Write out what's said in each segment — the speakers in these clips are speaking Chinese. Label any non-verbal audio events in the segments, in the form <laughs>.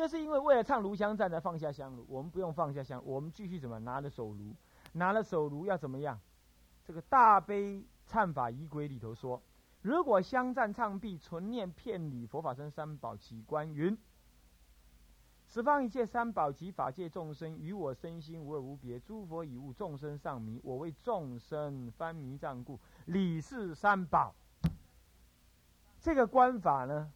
这是因为为了唱炉香赞才放下香炉，我们不用放下香，我们继续怎么拿着手炉，拿了手炉要怎么样？这个大悲忏法仪轨里头说，如果香赞唱毕，纯念片礼佛法僧三宝起观云：十方一切三宝及法界众生与我身心无二无别，诸佛以悟众生上迷，我为众生翻迷障故，理是三宝。这个观法呢，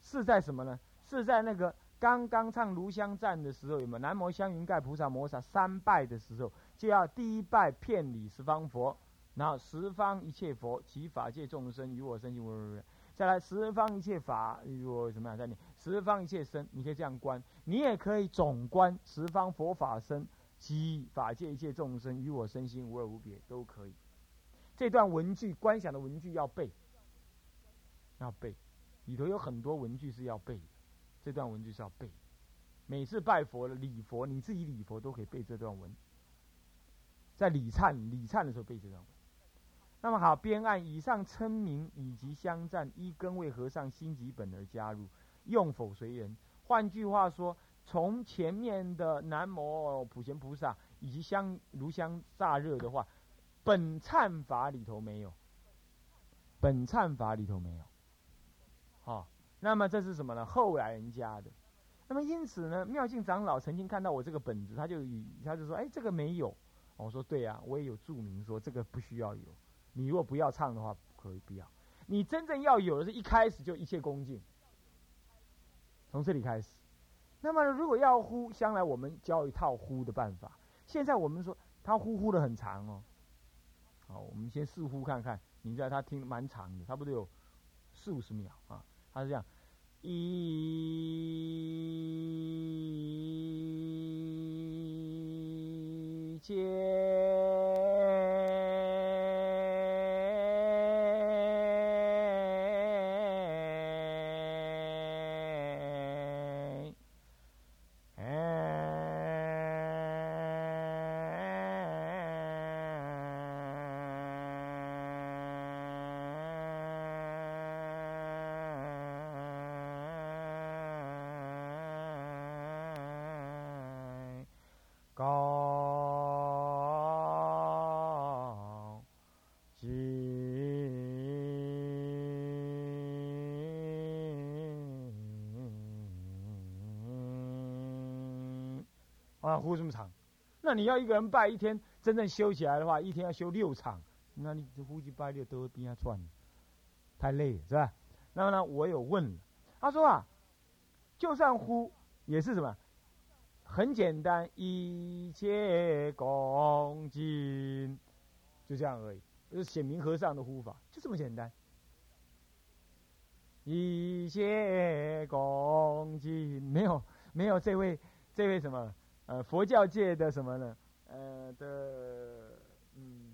是在什么呢？是在那个。刚刚唱炉香赞的时候，有没有？南无香云盖菩萨摩萨三拜的时候，就要第一拜遍礼十方佛，然后十方一切佛及法界众生与我身心无二。无别再来十方一切法与我什么样在你十方一切身，你可以这样观，你也可以总观十方佛法身及法界一切众生与我身心无二无别，都可以。这段文句观想的文句要背，要背，里头有很多文句是要背的。这段文就是要背，每次拜佛了礼佛，你自己礼佛都可以背这段文，在礼忏礼忏的时候背这段文。那么好，边按以上称名以及相赞，依根为和尚心急本而加入，用否随人。换句话说，从前面的南无普贤菩萨以及香炉香乍热的话，本忏法里头没有，本忏法里头没有，好。那么这是什么呢？后来人家的。那么因此呢，妙静长老曾经看到我这个本子，他就以他就说：“哎，这个没有。”我说：“对啊，我也有注明说这个不需要有。你如果不要唱的话，可以不要。你真正要有的是一开始就一切恭敬，从这里开始。那么如果要呼，将来我们教一套呼的办法。现在我们说他呼呼的很长哦。好，我们先试呼看看。你知道他听蛮长的，差不多有四五十秒啊。他是这样，一切。啊，呼这么长，那你要一个人拜一天，真正修起来的话，一天要修六场，那你这呼吸拜六都边下转，太累了，是吧？那么呢，我有问，他说啊，就算呼也是什么，很简单，一切恭敬，就这样而已，就是显明和尚的呼法，就这么简单，一切恭敬，没有没有这位这位什么。呃，佛教界的什么呢？呃的，嗯，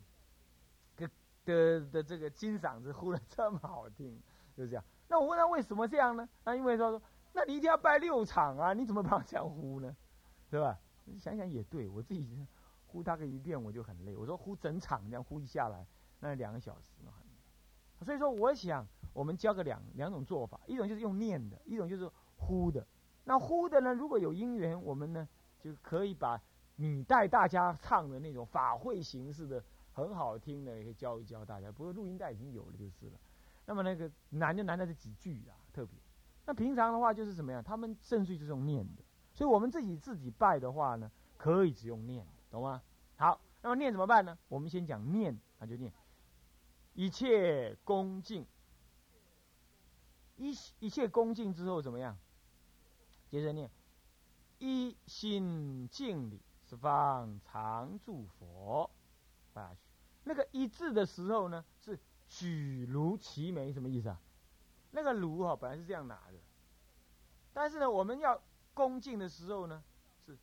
的的的这个金嗓子呼的这么好听，就这样。那我问他为什么这样呢？那因为他说，那你一定要拜六场啊，你怎么帮这样呼呢？对吧？想想也对，我自己呼他个一遍我就很累。我说呼整场这样呼一下来，那两个小时嘛。所以说，我想我们教个两两种做法，一种就是用念的，一种就是呼的。那呼的呢，如果有因缘，我们呢？就可以把你带大家唱的那种法会形式的很好听的，也可以教一教大家。不过录音带已经有了就是了。那么那个难就难在这几句啊，特别。那平常的话就是怎么样？他们甚至就是用念的。所以我们自己自己拜的话呢，可以只用念，懂吗？好，那么念怎么办呢？我们先讲念，那就念一切恭敬，一一切恭敬之后怎么样？接着念。一心敬礼，十方常住佛。下去，那个一字的时候呢，是举炉齐眉，什么意思啊？那个炉哈，本来是这样拿的，但是呢，我们要恭敬的时候呢，是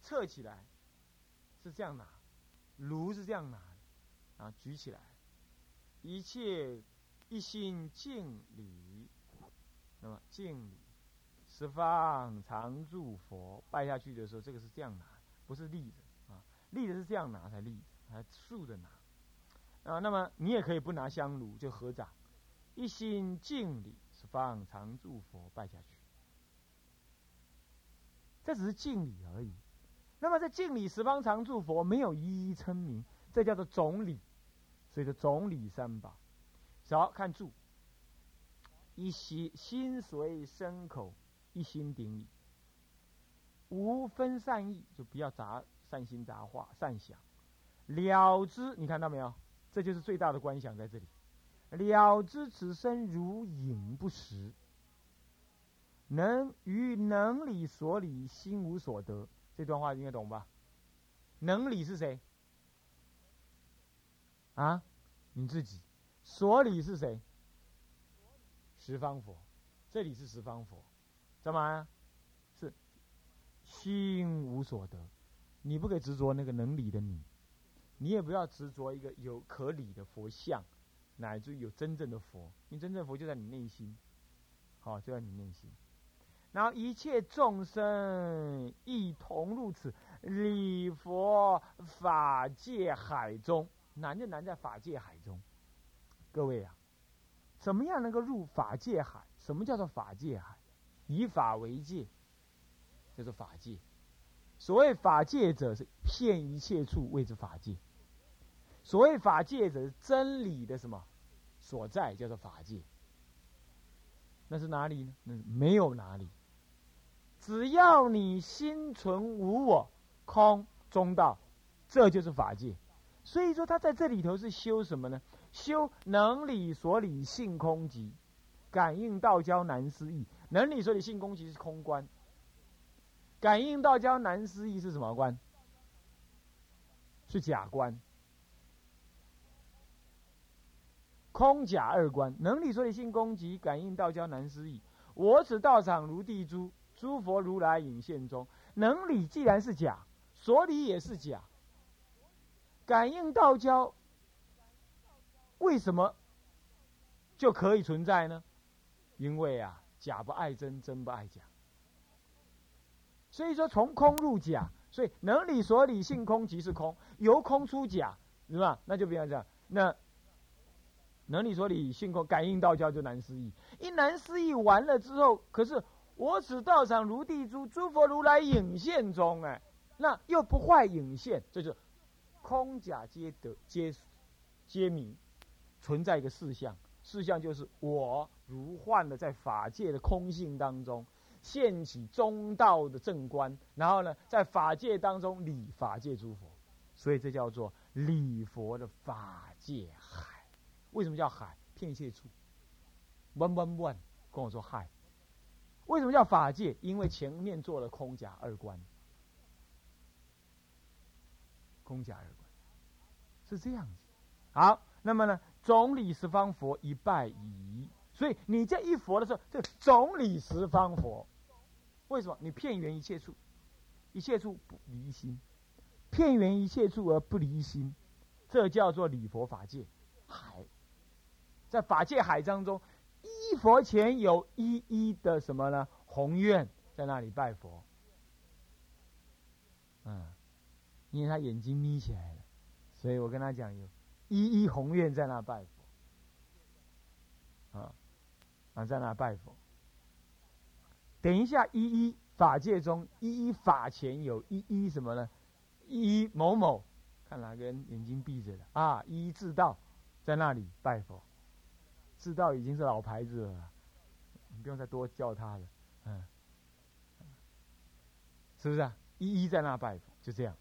侧起来，是这样拿，炉是这样拿，然后举起来，一切一心敬礼，那么敬礼。十方常住佛，拜下去的时候，这个是这样拿，不是立着啊，立着是这样拿才立，还竖着拿啊。那么你也可以不拿香炉，就合掌，一心敬礼，十方常住佛，拜下去。这只是敬礼而已。那么这敬礼十方常住佛没有一一称名，这叫做总礼，所以说总礼三宝。好，看住，一心心随身口一心顶礼，无分善意，就不要杂善心杂话善想，了知你看到没有？这就是最大的观想在这里。了知此身如影不实，能于能理所理，心无所得。这段话应该懂吧？能理是谁？啊，你自己。所理是谁？十方佛。这里是十方佛，干嘛呀？是心无所得。你不可以执着那个能理的你，你也不要执着一个有可理的佛像。乃至于有真正的佛，因为真正佛就在你内心，好就在你内心。然后一切众生一同入此礼佛法界海中，难就难在法界海中。各位啊，怎么样能够入法界海？什么叫做法界海？以法为界，叫做法界。所谓法界者，是骗一切处谓之法界。所谓法界者，是真理的什么所在？叫做法界。那是哪里呢？那没有哪里。只要你心存无我、空中道，这就是法界。所以说，他在这里头是修什么呢？修能理所理性空极，感应道交难思议。能理所理性空极是空观，感应道交难思议是什么观？是假观。空假二观，能理所理性空极，感应道交难思议。我此道场如地珠，诸佛如来影现中。能理既然是假，所理也是假。感应道交，为什么就可以存在呢？因为啊，假不爱真，真不爱假。所以说，从空入假，所以能理所理性空即是空，由空出假，是吧？那就不要这样，那。能理所理性空感应道教就难思议，一难思议完了之后，可是我此道场如地珠，诸佛如来影现中，哎，那又不坏影现，这就空假皆得皆皆明，存在一个事相，事相就是我如幻的在法界的空性当中现起中道的正观，然后呢，在法界当中理法界诸佛，所以这叫做理佛的法界海。为什么叫海？骗一切处。弯弯弯，跟我说海。为什么叫法界？因为前面做了空假二观。空假二观是这样子。好，那么呢，总理十方佛一拜矣。所以你这一佛的时候，这总理十方佛，为什么？你片缘一切处，一切处不离心，片缘一切处而不离心，这叫做理佛法界海。在法界海当中，一佛前有一一的什么呢？宏愿在那里拜佛。嗯，因为他眼睛眯起来了，所以我跟他讲有一一宏愿在那拜佛。啊，啊，在那拜佛。等一下，一一法界中，一一法前有一一什么呢？一一某某，看哪个人眼睛闭着的啊？一一自道在那里拜佛。知道已经是老牌子了，你不用再多叫他了，嗯，是不是啊？一一在那拜佛，就这样。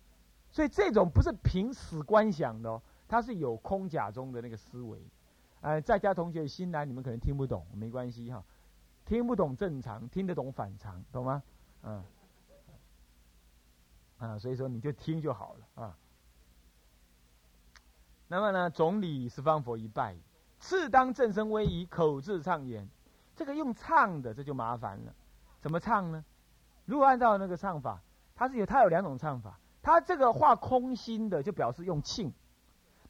所以这种不是凭死观想的哦，它是有空假中的那个思维。呃，在家同学新来，你们可能听不懂，没关系哈，听不懂正常，听得懂反常，懂吗？嗯，啊，所以说你就听就好了啊。那么呢，总理十方佛一拜。次当正身威仪，口字唱言，这个用唱的，这就麻烦了。怎么唱呢？如果按照那个唱法，它是有它有两种唱法。它这个画空心的，就表示用庆，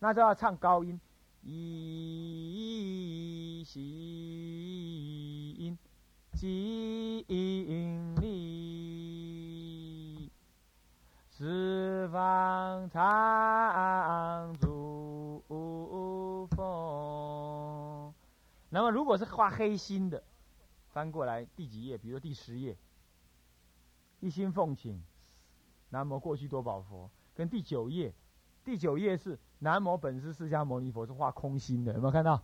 那就要唱高音，一西音，金力，十方常住风。那么，如果是画黑心的，翻过来第几页？比如说第十页，一心奉请南无过去多宝佛，跟第九页，第九页是南无本师释迦牟尼佛是画空心的，有没有看到？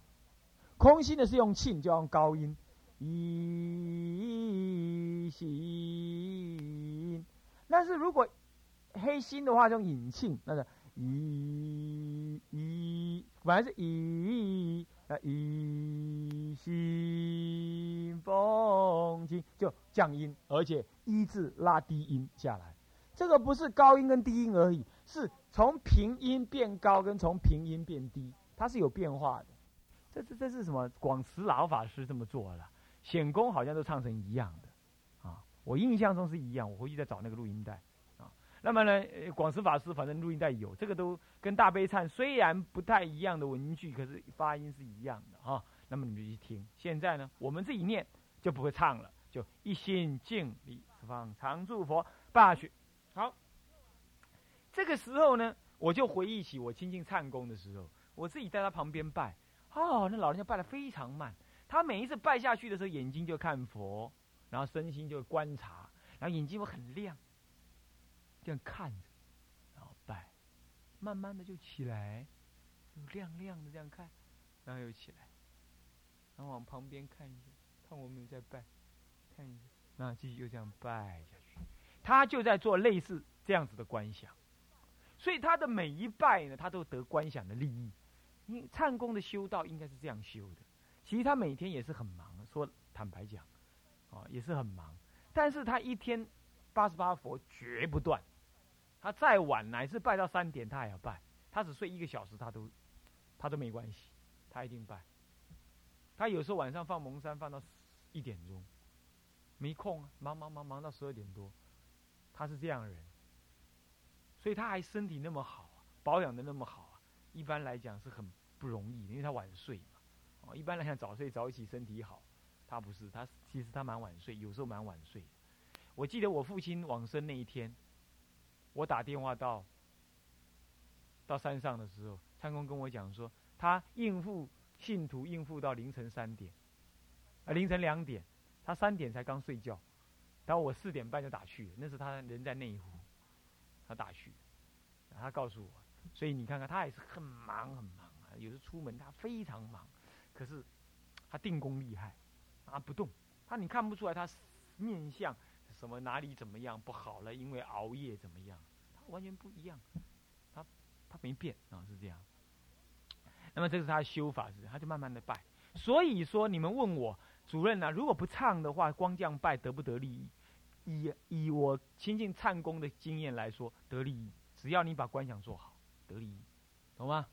空心的是用磬，就用高音，一心。但是如果黑心的话，用引磬，那个一一，本来是一。那一心风清就降音，而且一字拉低音下来。这个不是高音跟低音而已，是从平音变高跟从平音变低，它是有变化的。这这这是什么？广慈老法师这么做了，显公好像都唱成一样的啊。我印象中是一样，我回去再找那个录音带。啊那么呢，广慈法师反正录音带有，这个都跟大悲忏虽然不太一样的文句，可是发音是一样的哈。那么你们就去听。现在呢，我们自己念就不会唱了，就一心敬礼十方常住佛罢去。好，这个时候呢，我就回忆起我亲近忏公的时候，我自己在他旁边拜，哦，那老人家拜的非常慢，他每一次拜下去的时候，眼睛就看佛，然后身心就观察，然后眼睛会很亮。这样看着，然后拜，慢慢的就起来，亮亮的这样看，然后又起来，然后往旁边看一下，看我们有在拜，看一下，然后继续又这样拜下去。他就在做类似这样子的观想，所以他的每一拜呢，他都得观想的利益。因唱功的修道应该是这样修的。其实他每天也是很忙，说坦白讲，啊，也是很忙，但是他一天。八十八佛绝不断，他再晚乃至拜到三点，他也要拜。他只睡一个小时，他都他都没关系，他一定拜。他有时候晚上放蒙山放到一点钟，没空啊，忙忙忙忙到十二点多，他是这样的人，所以他还身体那么好，保养的那么好啊。一般来讲是很不容易，因为他晚睡嘛。哦，一般来讲早睡早起身体好，他不是，他其实他蛮晚睡，有时候蛮晚睡。我记得我父亲往生那一天，我打电话到到山上的时候，参公跟我讲说，他应付信徒应付到凌晨三点，啊凌晨两点，他三点才刚睡觉，然后我四点半就打去，那是他人在内湖，他打去，他告诉我，所以你看看他也是很忙很忙啊，有时出门他非常忙，可是他定功厉害，啊不动，他你看不出来他面相。什么哪里怎么样不好了？因为熬夜怎么样？他完全不一样，他他没变啊，是这样。那么这是他的修法是，他就慢慢的拜。所以说，你们问我主任呢，如果不唱的话，光这样拜得不得利益？以以我亲近唱功的经验来说，得利益。只要你把观想做好，得利益，懂吗？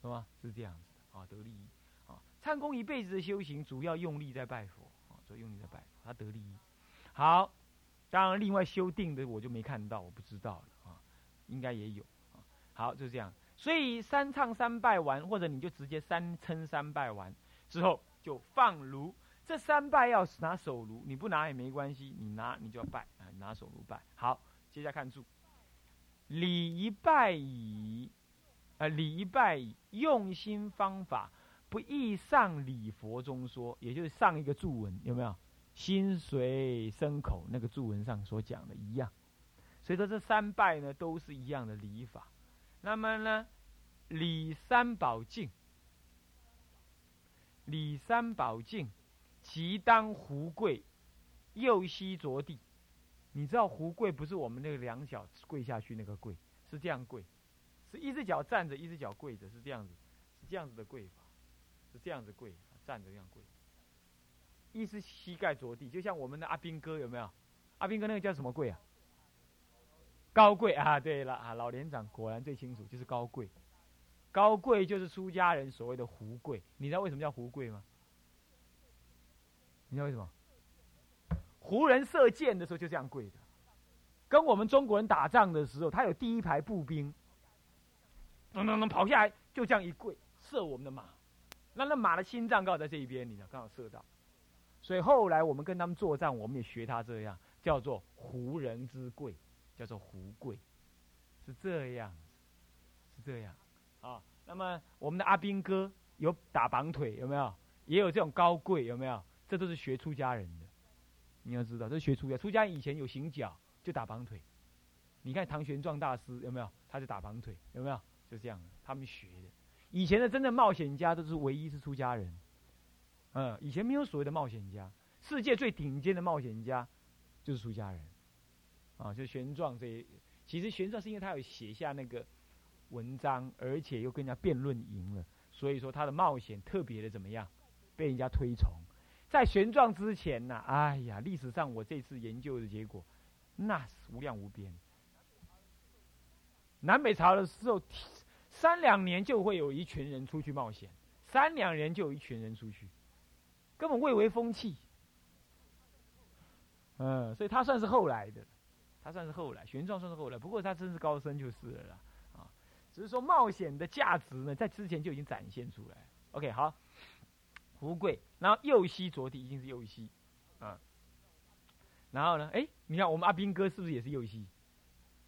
懂吗？是这样子的啊，得利益啊。唱功一辈子的修行，主要用力在拜佛啊，主要用力在拜佛，他得利益。好。当然，另外修订的我就没看到，我不知道了啊，应该也有啊。好，就这样。所以三唱三拜完，或者你就直接三称三拜完之后就放炉。这三拜要拿手炉，你不拿也没关系，你拿你就要拜啊，拿手炉拜。好，接下看注：礼一拜矣，呃，礼一拜矣，用心方法不易上礼佛中说，也就是上一个注文，有没有？心随身口，那个注文上所讲的一样，所以说这三拜呢都是一样的礼法。那么呢，礼三宝敬，礼三宝敬，即当胡跪，右膝着地。你知道胡跪不是我们那个两脚跪下去那个跪，是这样跪，是一只脚站着，一只脚跪着，是这样子，是这样子的跪法，是这样子跪，站着这样跪。一只膝盖着地，就像我们的阿兵哥有没有？阿兵哥那个叫什么跪啊？高贵啊！对了啊，老连长果然最清楚，就是高贵。高贵就是出家人所谓的胡跪。你知道为什么叫胡跪吗？你知道为什么？胡人射箭的时候就这样跪的，跟我们中国人打仗的时候，他有第一排步兵，咚咚咚跑下来，就这样一跪射我们的马，那那马的心脏刚好在这一边，你知道，刚好射到。所以后来我们跟他们作战，我们也学他这样，叫做胡人之贵，叫做胡贵，是这样，是这样，啊。那么我们的阿兵哥有打绑腿，有没有？也有这种高贵，有没有？这都是学出家人的。你要知道，这是学出家。出家以前有行脚，就打绑腿。你看唐玄奘大师有没有？他就打绑腿，有没有？就这样，他们学的。以前的真的冒险家都是唯一是出家人，嗯，以前没有所谓的冒险家，世界最顶尖的冒险家就是出家人，啊，就玄奘这。其实玄奘是因为他有写下那个文章，而且又跟人家辩论赢了，所以说他的冒险特别的怎么样，被人家推崇。在玄奘之前呢，哎呀，历史上我这次研究的结果，那是无量无边。南北朝的时候，三两年就会有一群人出去冒险，三两年就有一群人出去，根本未为风气。嗯，所以他算是后来的。他算是后来，玄奘算是后来，不过他真是高僧就是了啦，啊，只是说冒险的价值呢，在之前就已经展现出来。OK，好，福贵，然后右膝着地，一定是右膝，啊，然后呢，哎，你看我们阿兵哥是不是也是右膝？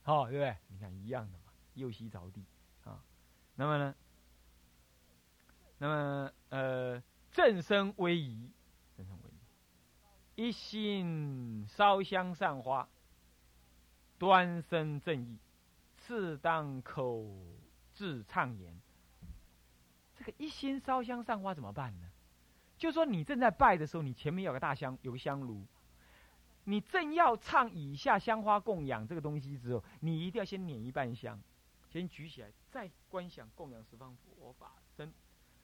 好，对不对？你看一样的嘛，右膝着地，啊，那么呢，那么呃，正身威仪，正身威仪，一心烧香散花。端身正义，适当口字畅言。这个一心烧香散花怎么办呢？就说你正在拜的时候，你前面有个大香，有个香炉，你正要唱以下香花供养这个东西之后，你一定要先捻一半香，先举起来，再观想供养十方佛法僧。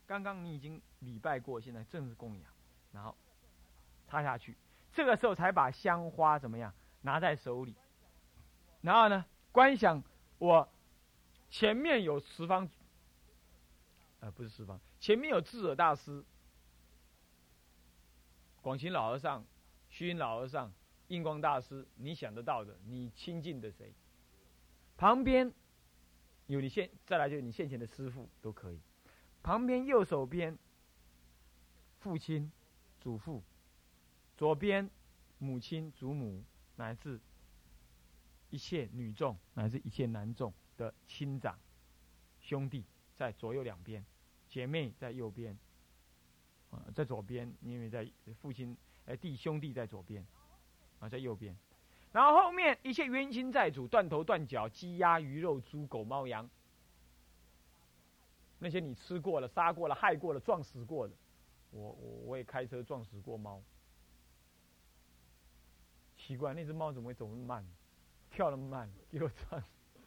刚刚你已经礼拜过，现在正式供养，然后插下去，这个时候才把香花怎么样拿在手里。然后呢，观想我前面有十方，呃，不是十方，前面有智者大师、广行老和尚、虚云老和尚、印光大师，你想得到的，你亲近的谁？旁边有你现，再来就是你现前的师傅都可以。旁边右手边父亲、祖父，左边母亲、祖母，乃至。一切女众乃至一切男众的亲长兄弟在左右两边，姐妹在右边，啊，在左边，因为在父亲呃弟兄弟在左边，啊，在右边，然后后面一切冤亲债主断头断脚鸡鸭鱼肉猪狗猫羊，那些你吃过了杀过了害过了撞死过的，我我我也开车撞死过猫，奇怪那只猫怎么会走那么慢？跳那么慢，给我撞，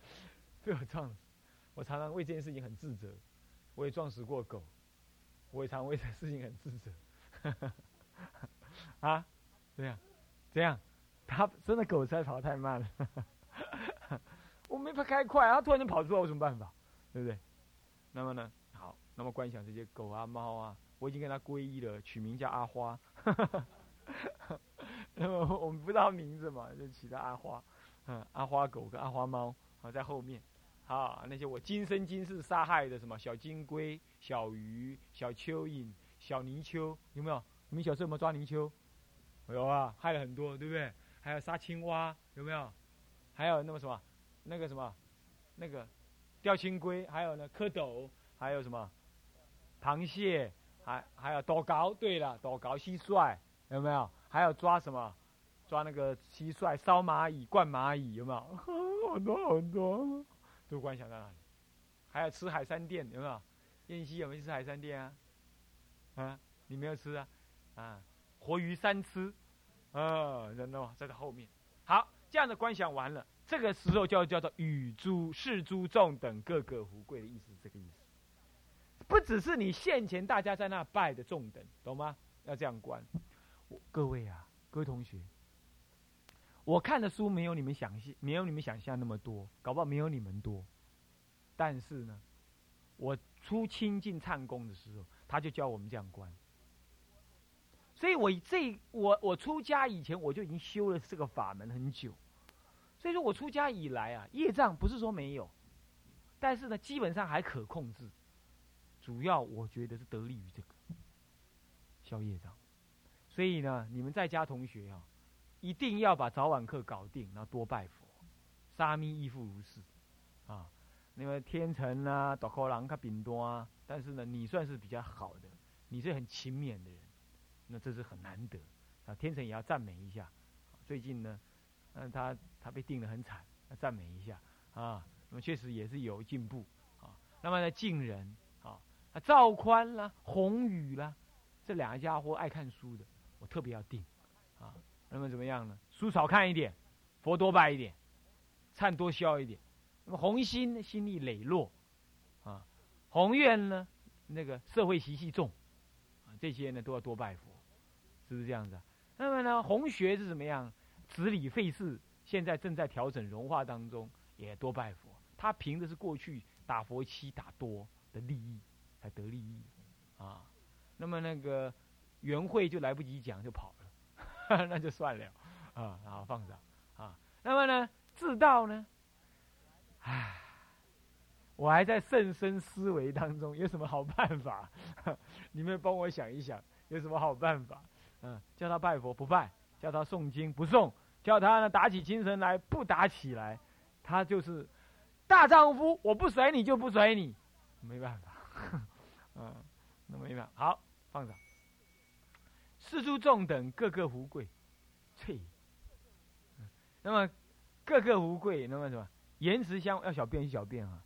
<laughs> 被我撞死。我常常为这件事情很自责。我也撞死过狗，我也常为这事情很自责。<laughs> 啊，这样，这样，他真的狗在跑太慢了。<laughs> 我没法开快，他突然间跑出来，我什么办法？对不对？那么呢，好，那么观想这些狗啊、猫啊，我已经跟他皈依了，取名叫阿花。<laughs> 那么我们不知道名字嘛，就起的阿花。嗯，阿花狗跟阿花猫啊，在后面，啊，那些我今生今世杀害的什么小金龟、小鱼、小蚯蚓、小泥鳅，有没有？你们小时候有没有抓泥鳅？有啊，害了很多，对不对？还有杀青蛙，有没有？还有那么什么，那个什么，那个钓青龟，还有呢蝌蚪，还有什么螃蟹，还还有多高？对了，多高蟋蟀，有没有？还有抓什么？抓那个蟋蟀、烧蚂蚁、灌蚂蚁，有没有？好 <laughs> 多好多，都观想在哪里。还有吃海山店，有没有？燕西有没有吃海山店啊？啊，你没有吃啊？啊，活鱼三吃，啊，人哦，在这后面。好，这样的观想完了，这个时候就叫做与诸世诸众等各个福贵的意思，这个意思。不只是你现前大家在那拜的众等，懂吗？要这样观。各位啊，各位同学。我看的书没有你们想象，没有你们想象那么多，搞不好没有你们多。但是呢，我出清净唱功的时候，他就教我们这样观。所以我这我我出家以前，我就已经修了这个法门很久。所以说我出家以来啊，业障不是说没有，但是呢，基本上还可控制。主要我觉得是得力于这个消业障。所以呢，你们在家同学啊。一定要把早晚课搞定，然后多拜佛。沙弥亦复如是，啊，因为天成啊、大可郎、他饼多啊，但是呢，你算是比较好的，你是很勤勉的人，那这是很难得啊。天成也要赞美一下。最近呢，嗯，他他被定的很惨，要赞美一下啊。那么确实也是有进步啊。那么呢，敬人啊，赵宽啦，宏宇啦，这两个家伙爱看书的，我特别要定。那么怎么样呢？书少看一点，佛多拜一点，忏多消一点。那么红心心力磊落啊，宏愿呢，那个社会习气重啊，这些呢都要多拜佛，是不是这样子啊？那么呢，红学是怎么样？子理费事，现在正在调整融化当中，也多拜佛。他凭的是过去打佛七打多的利益，才得利益啊。那么那个元会就来不及讲就跑了，<laughs> 那就算了啊，然后放着啊。那么呢，自道呢？唉，我还在甚深思维当中，有什么好办法？<laughs> 你们帮我想一想，有什么好办法？嗯，叫他拜佛不拜，叫他诵经不诵，叫他呢打起精神来不打起来，他就是大丈夫。我不随你就不随你，没办法。<laughs> 嗯，那没办法。好，放着。四诸众等个个福贵，翠。那么个个福贵，那么什么？言辞相要小便一小便啊。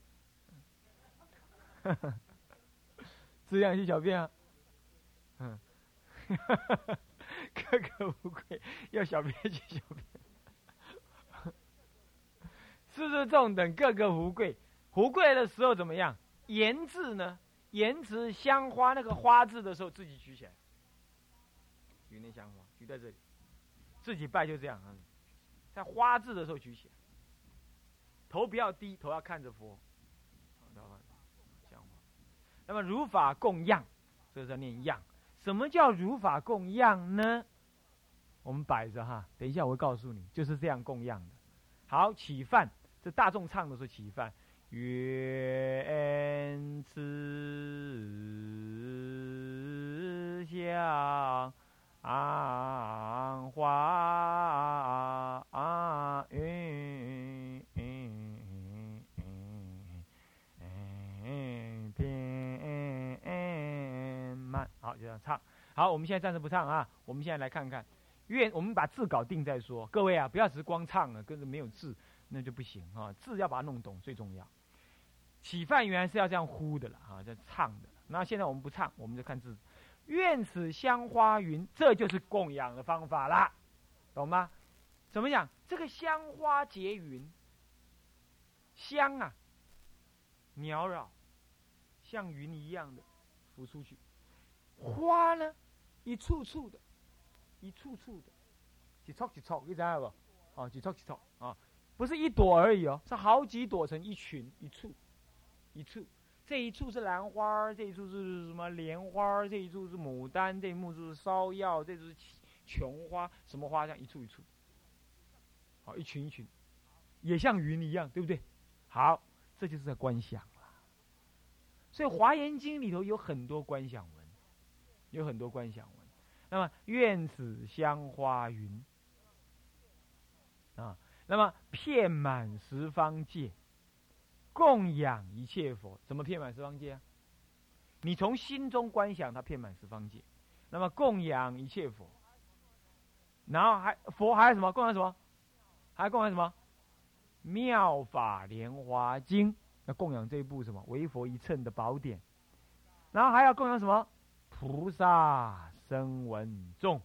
这样一小便啊。嗯。<laughs> 个个无贵，要小便去小便。四诸众等个个无贵，无贵的时候怎么样？言字呢？言辞香花那个花字的时候，自己举起来。举那香花，举在这里，自己拜就这样啊。在花字的时候举起来，头不要低，头要看着佛。香花。那么如法供养，这个叫念样。什么叫如法供养呢？我们摆着哈，等一下我会告诉你，就是这样供养的。好，起饭，这大众唱的时候起饭，愿慈啊花云遍满。好，就这样唱。好，我们现在暂时不唱啊，我们现在来看看。愿我们把字搞定再说，各位啊，不要只是光唱了，跟着没有字，那就不行啊。字要把它弄懂最重要。起饭原来是要这样呼的了啊，这唱的。那现在我们不唱，我们就看字。愿此香花云，这就是供养的方法啦，懂吗？怎么讲？这个香花结云，香啊，缭绕，像云一样的浮出去；花呢，一簇簇的。一簇簇的，几簇几簇，你知道不？哦，几簇几簇啊，不是一朵而已哦，是好几朵成一群一簇，一簇。这一簇是兰花，这一簇是什么莲花？这一簇是牡丹，这一幕是芍药，这是琼花，什么花像一簇一簇。好，一群一群，也像云一样，对不对？好，这就是在观想了。所以《华严经》里头有很多观想文，有很多观想文。那么愿此香花云啊，那么遍满十方界，供养一切佛。怎么遍满十方界啊？你从心中观想它遍满十方界，那么供养一切佛。然后还佛还有什么？供养什么？还供养什么？妙法莲华经，要供养这一部什么？为佛一乘的宝典。然后还要供养什么？菩萨。声闻众，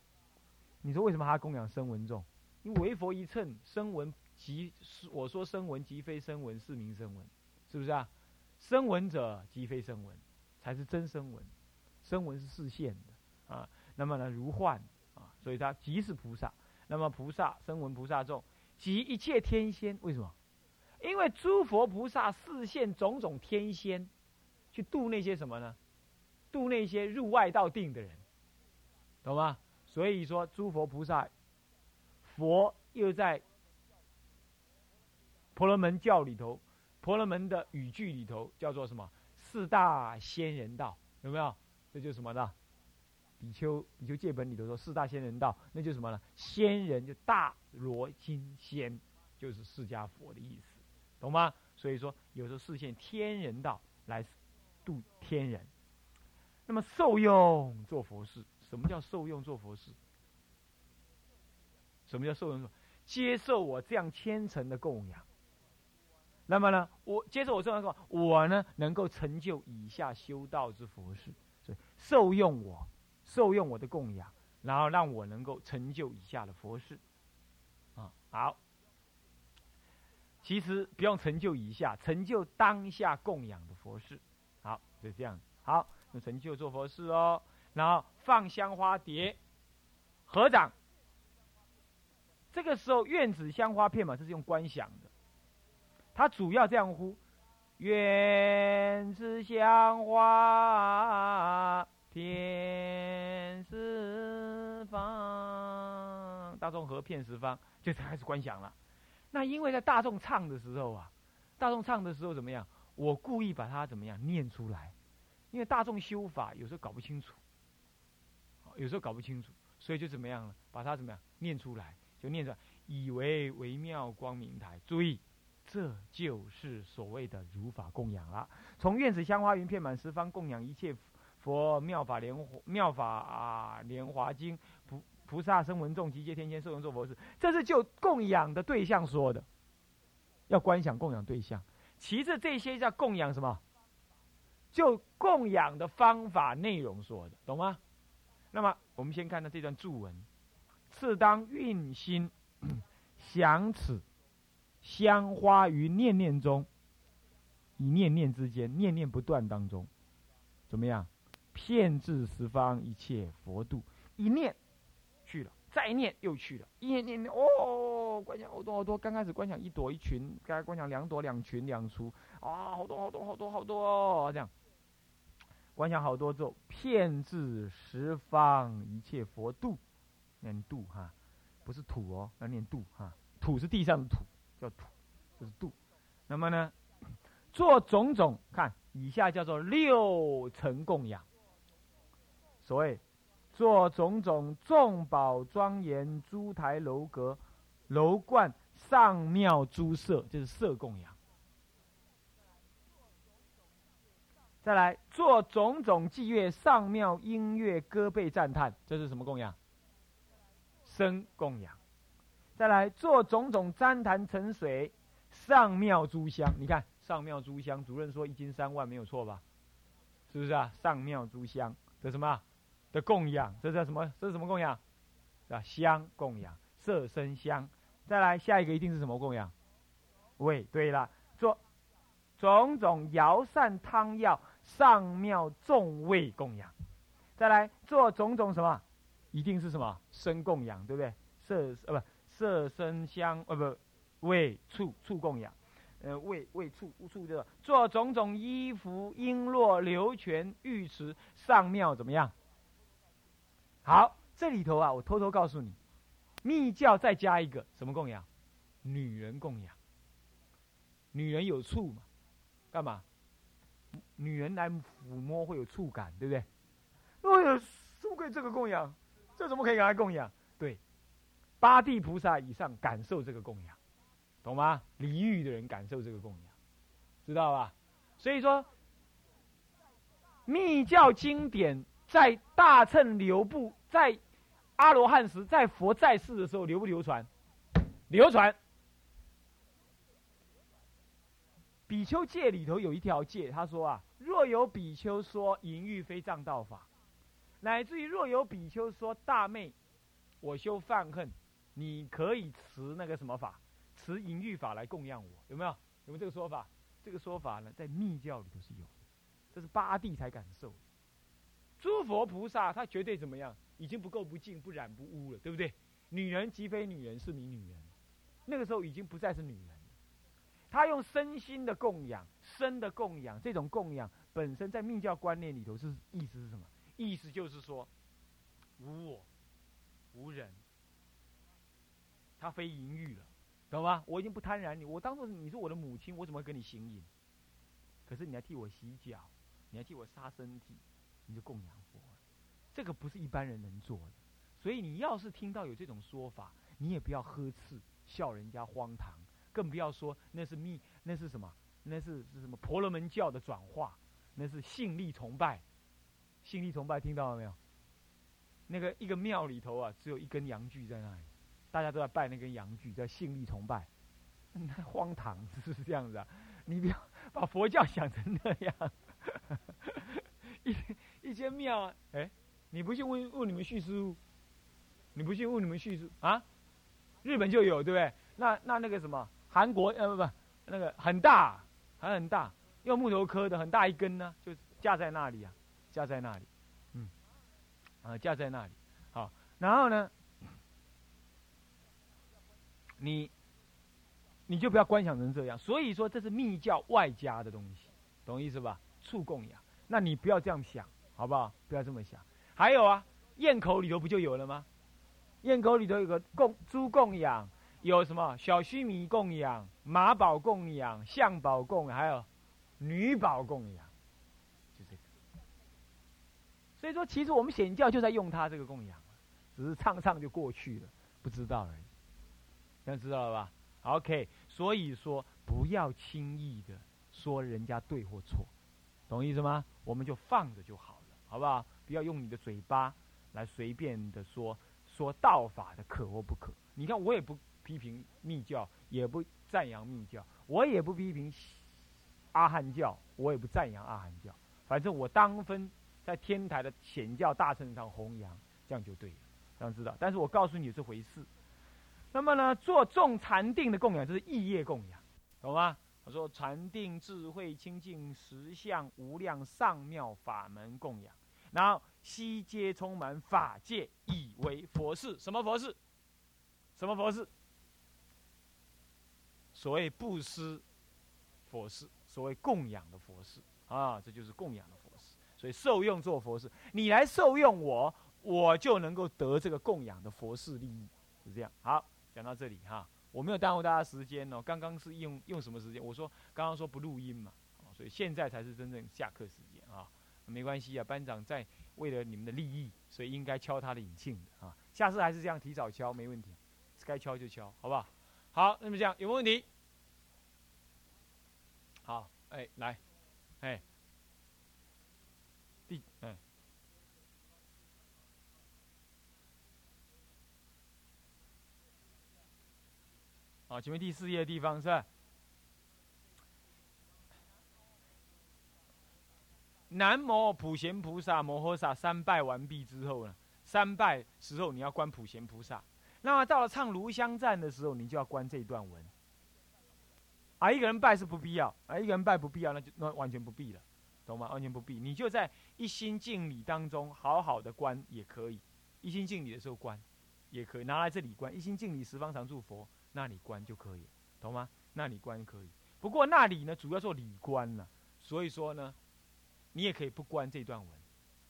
你说为什么还要供养声闻众？因为为佛一乘，声闻即我说声闻即非声闻，是名声闻，是不是啊？声闻者即非声闻，才是真声闻。声闻是视线的啊。那么呢，如幻啊，所以他即是菩萨。那么菩萨声闻菩萨众，即一切天仙。为什么？因为诸佛菩萨视现种种天仙，去度那些什么呢？度那些入外道定的人。懂吗？所以说，诸佛菩萨，佛又在婆罗门教里头，婆罗门的语句里头叫做什么？四大仙人道，有没有？这就是什么呢？比丘比丘戒本里头说四大仙人道，那就是什么呢？仙人就大罗金仙，就是释迦佛的意思，懂吗？所以说，有时候视现天人道来度天人，那么受用做佛事。什么叫受用做佛事？什么叫受用做？接受我这样虔诚的供养。那么呢，我接着我这样供我呢能够成就以下修道之佛事，所以受用我，受用我的供养，然后让我能够成就以下的佛事。啊，好。其实不用成就以下，成就当下供养的佛事。好，就这样。好，那成就做佛事哦。然后放香花碟，合掌。这个时候院子香花片嘛，这是用观想。他主要这样呼：愿是香花片十方，大众合片十方，就开始观想了。那因为在大众唱的时候啊，大众唱的时候怎么样？我故意把它怎么样念出来，因为大众修法有时候搞不清楚，有时候搞不清楚，所以就怎么样了？把它怎么样念出来，就念出来，以为微妙光明台。注意，这就是所谓的如法供养了。从院子香花云片满十方，供养一切佛妙法莲妙法莲华经。菩菩萨声闻众集结天仙受用做佛事，这是就供养的对象说的，要观想供养对象。其次，这些叫供养什么？就供养的方法内容说的，懂吗？那么，我们先看到这段注文：次当运心想此香花于念念中，以念念之间，念念不断当中，怎么样？骗至十方一切佛度，一念。去了，再念又去了，一念念念哦，观想好多好多。刚开始观想一朵一群，刚才观想两朵两群两簇，啊，好多好多好多好多这样。观想好多之后，遍至十方一切佛度，念度哈，不是土哦，要念度哈，土是地上的土，叫土，这是度。那么呢，做种种看，以下叫做六层供养，所谓。做种种众宝庄严诸台楼阁楼观上庙诸舍，就是色供养。再来做种种祭乐上庙音乐歌被赞叹，这是什么供养？声供养。再来做种种旃檀沉水上庙诸香，你看上庙诸香，主任说一斤三万没有错吧？是不是啊？上庙诸香的什么？的供养，这叫什么？这是什么供养？啊，香供养，色身香。再来下一个一定是什么供养？味。对了，做种种摇膳汤药上庙众味供养。再来做种种什么？一定是什么身供养，对不对？色呃不色身香呃不味触触供养，呃味味触触这个做种种衣服璎珞流泉浴池上庙怎么样？好，这里头啊，我偷偷告诉你，密教再加一个什么供养？女人供养。女人有触嘛？干嘛？女人来抚摸会有触感，对不对？哎呀，怎么可以这个供养？这怎么可以给他供养？八地菩萨以上感受这个供养，懂吗？离欲的人感受这个供养，知道吧？所以说，密教经典。在大乘流布，在阿罗汉时，在佛在世的时候，流不流传？流传。比丘戒里头有一条戒，他说啊，若有比丘说淫欲非藏道法，乃至于若有比丘说大妹，我修犯恨，你可以持那个什么法，持淫欲法来供养我，有没有？有没有这个说法？这个说法呢，在密教里头是有的，这是八地才敢受。诸佛菩萨他绝对怎么样？已经不垢不净不染不污了，对不对？女人即非女人，是名女人。那个时候已经不再是女人。他用身心的供养，身的供养，这种供养本身在密教观念里头是意思是什么？意思就是说，无我，无人。他非淫欲了，懂吗？我已经不贪婪你，我当做你是我的母亲，我怎么会跟你行淫？可是你还替我洗脚，你还替我杀身体。你就供养佛，这个不是一般人能做的。所以你要是听到有这种说法，你也不要呵斥，笑人家荒唐，更不要说那是密，那是什么？那是是什么婆罗门教的转化？那是信力崇拜，信力崇拜听到了没有？那个一个庙里头啊，只有一根阳具在那里，大家都在拜那根阳具，叫信力崇拜，<laughs> 荒唐，<laughs> 是不是这样子啊？你不要把佛教想成那样。<laughs> 一一间庙，哎，你不信问问你们叙师傅，你不信问你们叙师啊？日本就有对不对？那那那个什么韩国呃不不那个很大还很大，用木头刻的很大一根呢，就架在那里啊，架在那里，嗯，啊架在那里，好，然后呢，你你就不要观想成这样，所以说这是密教外加的东西，懂意思吧？促供养，那你不要这样想，好不好？不要这么想。还有啊，堰口里头不就有了吗？堰口里头有个供猪供养，有什么小须弥供养、马宝供养、象宝供，还有女宝供养，就这个。所以说，其实我们显教就在用它这个供养，只是唱唱就过去了，不知道而已。现在知道了吧？OK，所以说不要轻易的说人家对或错。懂意思吗？我们就放着就好了，好不好？不要用你的嘴巴来随便的说说道法的可或不可。你看，我也不批评密教，也不赞扬密教，我也不批评阿汉教，我也不赞扬阿汉教。反正我当分在天台的显教大圣上弘扬，这样就对了，这样知道。但是我告诉你这回事。那么呢，做众禅定的供养，就是异业供养，懂吗？他说：“禅定智慧清净实相无量上妙法门供养，然后悉皆充满法界，以为佛事。什么佛事？什么佛事？所谓布施佛事，所谓供养的佛事啊，这就是供养的佛事。所以受用做佛事，你来受用我，我就能够得这个供养的佛事利益，是这样。好，讲到这里哈。”我没有耽误大家时间哦，刚刚是用用什么时间？我说刚刚说不录音嘛，所以现在才是真正下课时间啊。没关系啊，班长在为了你们的利益，所以应该敲他的引磬的啊。下次还是这样提早敲，没问题，该敲就敲，好不好？好，那么这样有没有问题？好，哎，来，哎，第，哎。啊，前面第四页的地方是？南无普贤菩萨摩诃萨，三拜完毕之后呢，三拜时候你要观普贤菩萨。那么到了唱炉香赞的时候，你就要观这一段文。啊，一个人拜是不必要，啊，一个人拜不必要，那就那完全不必了，懂吗？完全不必，你就在一心敬礼当中好好的观也可以。一心敬礼的时候观，也可以拿来这里观。一心敬礼十方常住佛。那里观就可以，懂吗？那里观可以，不过那里呢，主要做理观了，所以说呢，你也可以不观这段文，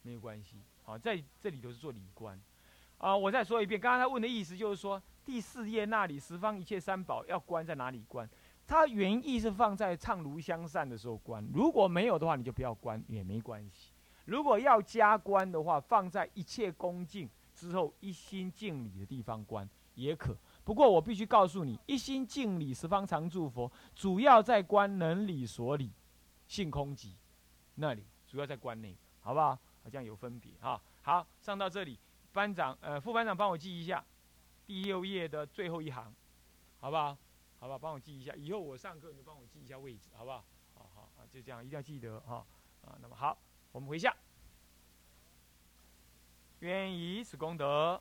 没有关系。好，在这里头是做理观，啊，我再说一遍，刚刚他问的意思就是说，第四页那里十方一切三宝要观在哪里观？他原意是放在唱炉香散的时候观，如果没有的话，你就不要观也没关系。如果要加观的话，放在一切恭敬之后一心敬礼的地方观也可。不过我必须告诉你，一心敬礼十方常住佛，主要在观能理所理，性空寂那里，主要在观那个，好不好？好像有分别哈。好，上到这里，班长呃副班长帮我记一下，第六页的最后一行，好不好？好不好？帮我记一下，以后我上课你就帮我记一下位置，好不好？好好啊，就这样，一定要记得哈啊。那么好，我们回下，愿以此功德。